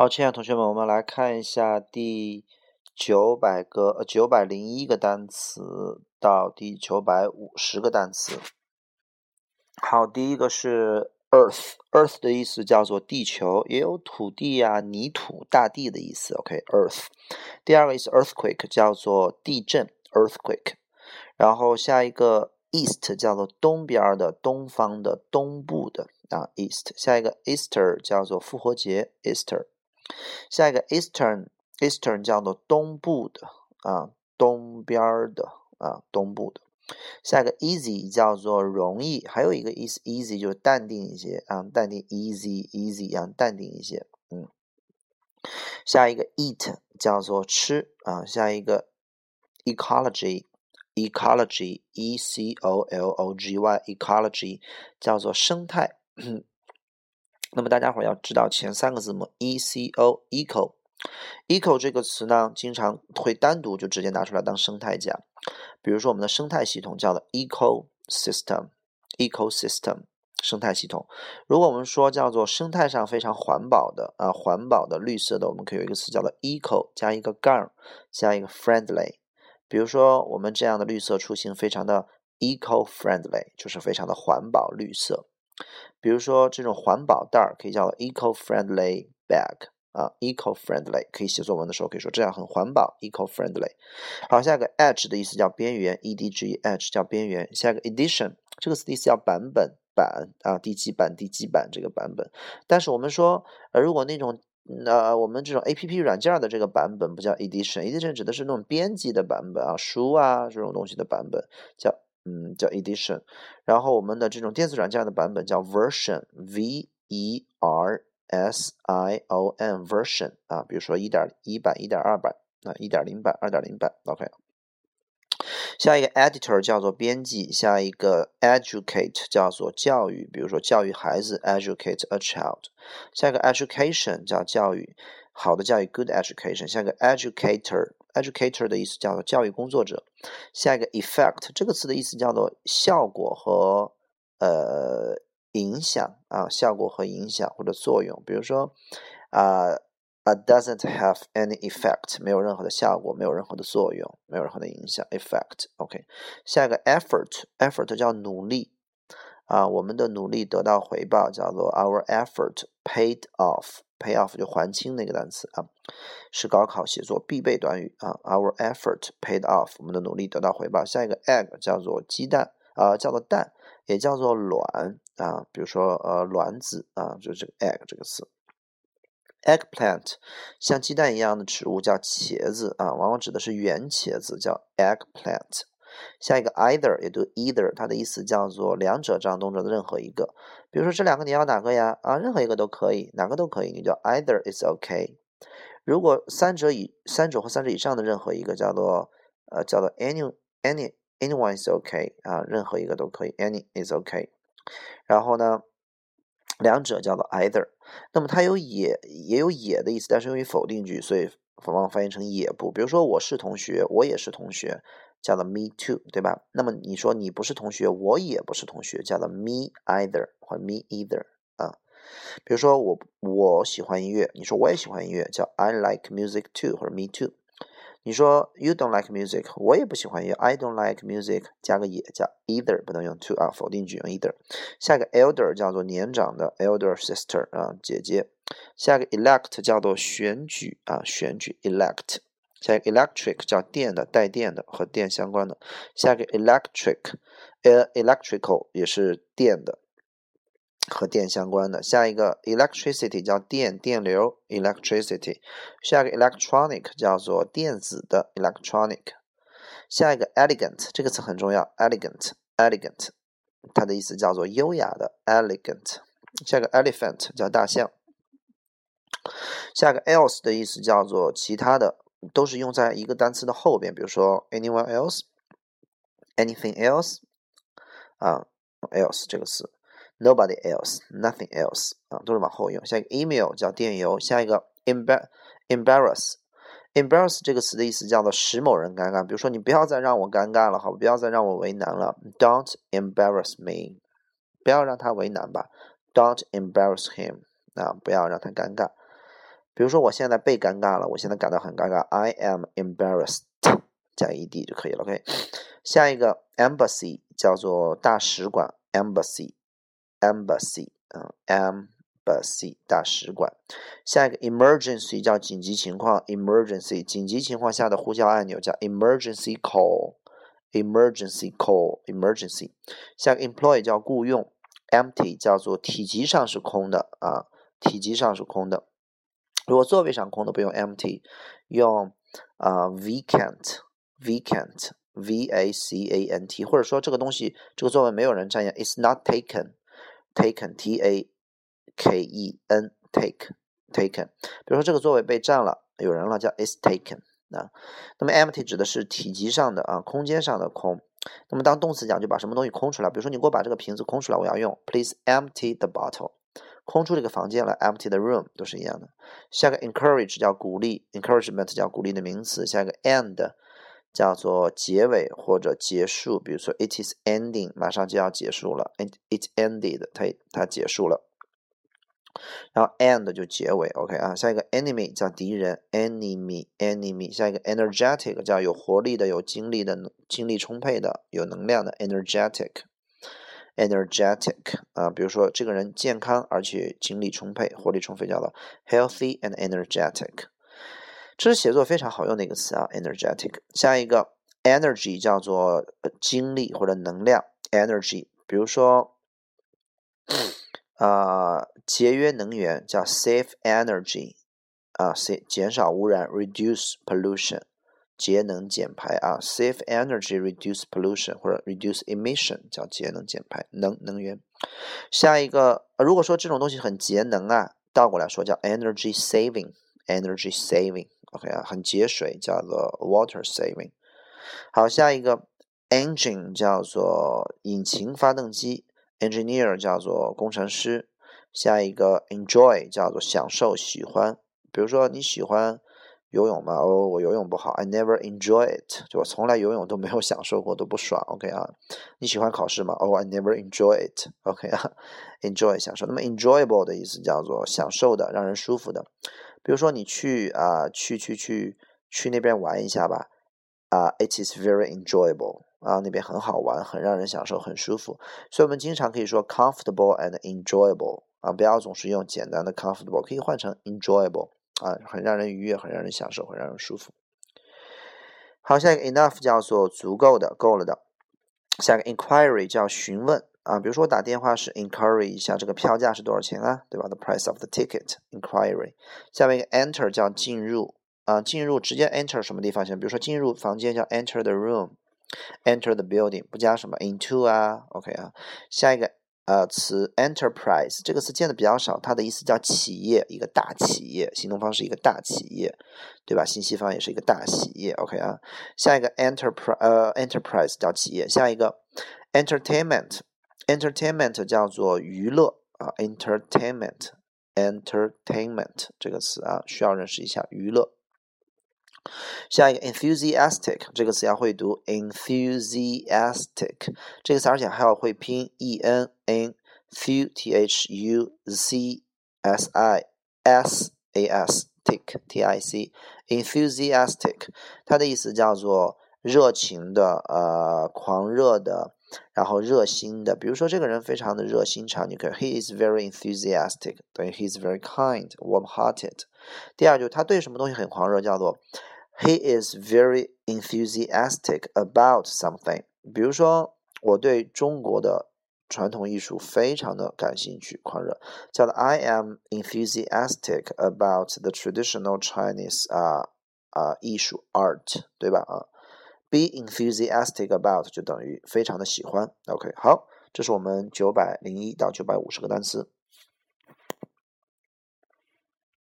好，亲爱的同学们，我们来看一下第九百个、呃九百零一个单词到第九百五十个单词。好，第一个是 earth，earth 的意思叫做地球，也有土地呀、泥土、大地的意思。OK，earth。第二个意思 earthquake 叫做地震，earthquake。然后下一个 east 叫做东边的、东方的、东部的啊，east。下一个 Easter 叫做复活节，Easter。下一个 Eastern，Eastern 叫做东部的啊，东边的啊，东部的。下一个 Easy 叫做容易，还有一个意思 Easy 就是淡定一些啊，淡定 Easy，Easy 啊，淡定一些。嗯。下一个 Eat 叫做吃啊，下一个 Ecology，Ecology，E C O L O G Y，Ecology 叫做生态。那么大家伙要知道前三个字母 e c o eco eco 这个词呢，经常会单独就直接拿出来当生态讲。比如说我们的生态系统叫做 ecosystem ecosystem 生态系统。如果我们说叫做生态上非常环保的啊，环保的绿色的，我们可以有一个词叫做 eco 加一个杠加一个 friendly。比如说我们这样的绿色出行非常的 eco friendly，就是非常的环保绿色。比如说，这种环保袋儿可以叫 eco-friendly bag 啊，eco-friendly 可以写作文的时候可以说这样很环保，eco-friendly。好，下一个 edge 的意思叫边缘，edge edge 叫边缘。下一个 edition 这个词意思叫版本版啊，第几版第几版这个版本。但是我们说，呃，如果那种呃我们这种 A P P 软件的这个版本不叫 edition，edition 指的是那种编辑的版本啊，书啊这种东西的版本叫。嗯，叫 edition，然后我们的这种电子软件的版本叫 version，v e r s i o n，version 啊，比如说一点一版、一点二版啊、一点零版、二点零版，OK。下一个 editor 叫做编辑，下一个 educate 叫做教育，比如说教育孩子，educate a child。下一个 education 叫教育，好的教育，good education。下一个 educator。Educator 的意思叫做教育工作者。下一个 effect 这个词的意思叫做效果和呃影响啊，效果和影响或者作用。比如说啊，it doesn't have any effect，没有任何的效果，没有任何的作用，没有任何的影响。effect，OK。下一个 effort，effort 叫努力啊，我们的努力得到回报，叫做 our effort paid off。Pay off 就还清那个单词啊，是高考写作必备短语啊。Our effort paid off，我们的努力得到回报。下一个 egg 叫做鸡蛋啊，叫做蛋，也叫做卵啊。比如说呃卵子啊，就是这个 egg 这个词。Eggplant 像鸡蛋一样的植物叫茄子啊，往往指的是圆茄子，叫 eggplant。下一个 either 也读 either，它的意思叫做两者这样动作的任何一个。比如说这两个你要哪个呀？啊，任何一个都可以，哪个都可以，你叫 either is OK。如果三者以三者或三者以上的任何一个叫做呃叫做 any any anyone is OK 啊，任何一个都可以，any is OK。然后呢，两者叫做 either。那么它有也也有也的意思，但是用于否定句，所以往往翻译成也不。比如说我是同学，我也是同学。叫做 me too，对吧？那么你说你不是同学，我也不是同学，叫做 me either 或者 me either 啊。比如说我我喜欢音乐，你说我也喜欢音乐，叫 I like music too 或者 me too。你说 you don't like music，我也不喜欢音乐，I don't like music，加个也叫 either，不能用 to 啊，否定句用 either。下一个 elder 叫做年长的 elder sister 啊，姐姐。下一个 elect 叫做选举啊，选举 elect。下一个 electric 叫电的，带电的，和电相关的。下一个 electric，electrical 也是电的，和电相关的。下一个 electricity 叫电，电流 electricity。下一个 electronic 叫做电子的 electronic。下一个 elegant 这个词很重要，elegant，elegant，它的意思叫做优雅的 elegant。下一个 elephant 叫大象。下一个 else 的意思叫做其他的。都是用在一个单词的后边，比如说 anyone else，anything else，啊，else 这个词，nobody else，nothing else，啊，都是往后用。下一个 email 叫电邮，下一个 embarrass，embarrass 这个词的意思叫做使某人尴尬，比如说你不要再让我尴尬了，好，不要再让我为难了，don't embarrass me，不要让他为难吧，don't embarrass him，啊，不要让他尴尬。比如说我现在被尴尬了，我现在感到很尴尬，I am embarrassed，加 ed 就可以了。OK，下一个 embassy 叫做大使馆，embassy，embassy，嗯，embassy 大使馆。下一个 emergency 叫紧急情况，emergency 紧急情况下的呼叫按钮叫 emergency call，emergency call，emergency。下个 employee 叫雇佣，empty 叫做体积上是空的啊，体积上是空的。如果座位上空的不用 empty，用啊 vacant，vacant，v a c a n t，或者说这个东西这个座位没有人占用，it's not taken，taken，t a k e n，take，taken。比如说这个座位被占了，有人了，叫 is taken 啊。那么 empty 指的是体积上的啊，空间上的空。那么当动词讲，就把什么东西空出来。比如说你给我把这个瓶子空出来，我要用 please empty the bottle。空出这个房间来，empty the room 都是一样的。下个 encourage 叫鼓励，encouragement 叫鼓励的名词。下个 end 叫做结尾或者结束，比如说 it is ending，马上就要结束了，it it ended，它它结束了。然后 end 就结尾，OK 啊。下一个 enemy 叫敌人，enemy enemy。下一个 energetic 叫有活力的、有精力的、精力充沛的、有能量的，energetic。Energetic 啊，比如说这个人健康而且精力充沛、活力充沛，叫做 healthy and energetic。这是写作非常好用的一个词啊，energetic。下一个 energy 叫做精力或者能量，energy。比如说啊，节约能源叫 save energy 啊减减少污染，reduce pollution。节能减排啊，save energy, reduce pollution 或者 reduce emission 叫节能减排能能源。下一个，如果说这种东西很节能啊，倒过来说叫 energy saving, energy saving OK 啊，很节水叫做 water saving。好，下一个 engine 叫做引擎发动机，engineer 叫做工程师。下一个 enjoy 叫做享受喜欢，比如说你喜欢。游泳吗？哦，我游泳不好。I never enjoy it，就我从来游泳都没有享受过，都不爽。OK 啊，你喜欢考试吗？哦，I never enjoy it。OK 啊，enjoy 享受。那么 enjoyable 的意思叫做享受的，让人舒服的。比如说你去啊，去去去去那边玩一下吧。啊，it is very enjoyable。啊，那边很好玩，很让人享受，很舒服。所以我们经常可以说 comfortable and enjoyable。啊，不要总是用简单的 comfortable，可以换成 enjoyable。啊，很让人愉悦，很让人享受，很让人舒服。好，下一个 enough 叫做足够的，够了的。下一个 inquiry 叫询问啊，比如说我打电话是 inquiry 一下这个票价是多少钱啊，对吧？The price of the ticket inquiry。下面一个 enter 叫进入啊，进入直接 enter 什么地方先？比如说进入房间叫 enter the room，enter the building 不加什么 into 啊，OK 啊。下一个。呃，词 enterprise 这个词见的比较少，它的意思叫企业，一个大企业，新东方是一个大企业，对吧？新西方也是一个大企业，OK 啊。下一个 enterprise，呃，enterprise 叫企业。下一个 entertainment，entertainment 叫做娱乐啊，entertainment，entertainment 这个词啊，需要认识一下娱乐。下一个 enthusiastic 这个词要会读 enthusiastic 这个词，而且还要会拼 e n n t h u z s i s a s tic t i c enthusiastic 它的意思叫做热情的、呃狂热的，然后热心的。比如说这个人非常的热心肠，你可以 he is very enthusiastic，等于 he is very kind warm-hearted。第二就是他对什么东西很狂热，叫做 He is very enthusiastic about something。比如说，我对中国的传统艺术非常的感兴趣，狂热，叫做 I am enthusiastic about the traditional Chinese 啊啊艺术 art，对吧？啊，be enthusiastic about 就等于非常的喜欢。OK，好，这是我们九百零一到九百五十个单词。